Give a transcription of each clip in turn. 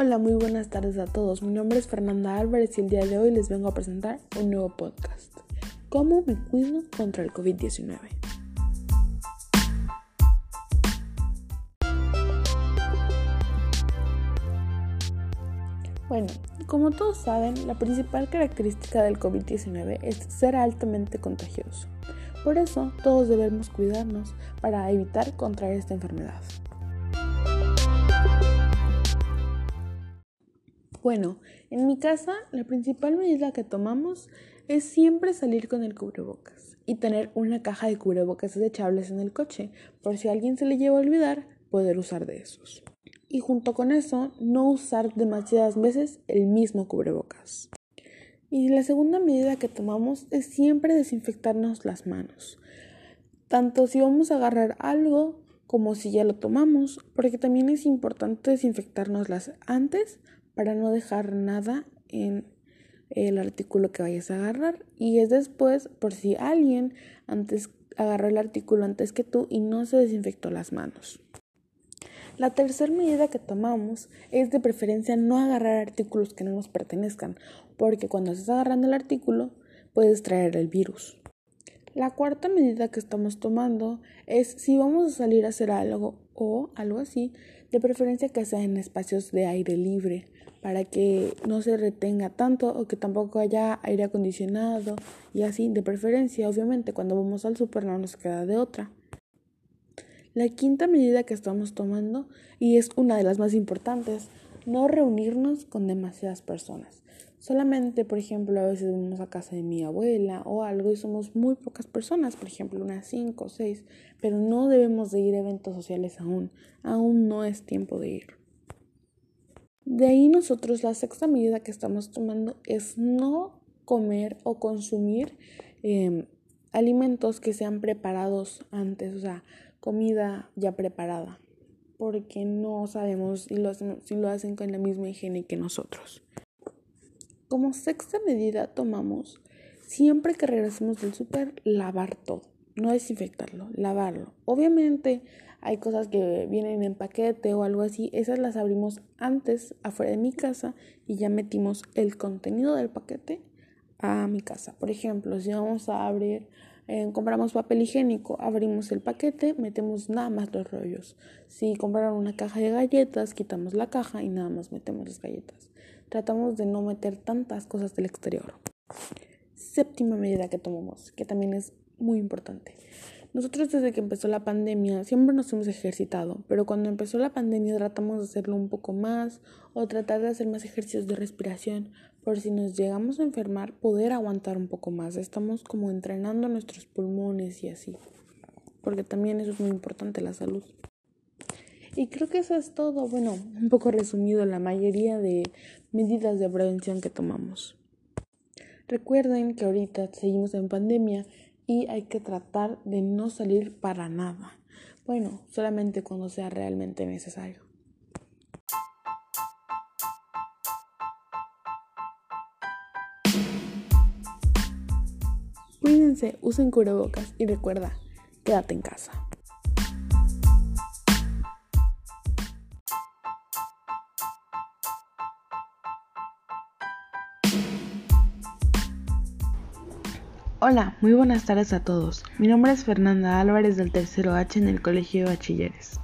Hola, muy buenas tardes a todos. Mi nombre es Fernanda Álvarez y el día de hoy les vengo a presentar un nuevo podcast. ¿Cómo me cuido contra el COVID-19? Bueno, como todos saben, la principal característica del COVID-19 es ser altamente contagioso. Por eso, todos debemos cuidarnos para evitar contraer esta enfermedad. Bueno, en mi casa la principal medida que tomamos es siempre salir con el cubrebocas y tener una caja de cubrebocas desechables en el coche, por si a alguien se le lleva a olvidar, poder usar de esos. Y junto con eso, no usar demasiadas veces el mismo cubrebocas. Y la segunda medida que tomamos es siempre desinfectarnos las manos. Tanto si vamos a agarrar algo como si ya lo tomamos, porque también es importante desinfectarnoslas antes para no dejar nada en el artículo que vayas a agarrar y es después por si alguien antes agarró el artículo antes que tú y no se desinfectó las manos. La tercera medida que tomamos es de preferencia no agarrar artículos que no nos pertenezcan, porque cuando estás agarrando el artículo puedes traer el virus. La cuarta medida que estamos tomando es si vamos a salir a hacer algo o algo así, de preferencia que sea en espacios de aire libre, para que no se retenga tanto o que tampoco haya aire acondicionado y así, de preferencia, obviamente, cuando vamos al super no nos queda de otra. La quinta medida que estamos tomando, y es una de las más importantes, no reunirnos con demasiadas personas. Solamente, por ejemplo, a veces vamos a casa de mi abuela o algo y somos muy pocas personas, por ejemplo, unas cinco o seis, pero no debemos de ir a eventos sociales aún. Aún no es tiempo de ir. De ahí nosotros la sexta medida que estamos tomando es no comer o consumir em, alimentos que sean preparados antes, o sea, comida ya preparada, porque no sabemos si lo, hacen, si lo hacen con la misma higiene que nosotros. Como sexta medida tomamos, siempre que regresemos del súper, lavar todo, no desinfectarlo, lavarlo. Obviamente hay cosas que vienen en paquete o algo así, esas las abrimos antes afuera de mi casa y ya metimos el contenido del paquete a mi casa. Por ejemplo, si vamos a abrir, eh, compramos papel higiénico, abrimos el paquete, metemos nada más los rollos. Si compraron una caja de galletas, quitamos la caja y nada más metemos las galletas tratamos de no meter tantas cosas del exterior. Séptima medida que tomamos, que también es muy importante. Nosotros desde que empezó la pandemia siempre nos hemos ejercitado, pero cuando empezó la pandemia tratamos de hacerlo un poco más o tratar de hacer más ejercicios de respiración por si nos llegamos a enfermar poder aguantar un poco más. Estamos como entrenando nuestros pulmones y así, porque también eso es muy importante, la salud. Y creo que eso es todo, bueno, un poco resumido la mayoría de medidas de prevención que tomamos. Recuerden que ahorita seguimos en pandemia y hay que tratar de no salir para nada. Bueno, solamente cuando sea realmente necesario. Cuídense, usen cubrebocas y recuerda, quédate en casa. Hola, muy buenas tardes a todos. Mi nombre es Fernanda Álvarez del tercero H en el Colegio de Bachilleres.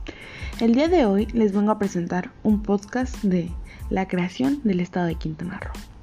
El día de hoy les vengo a presentar un podcast de la creación del estado de Quintana Roo.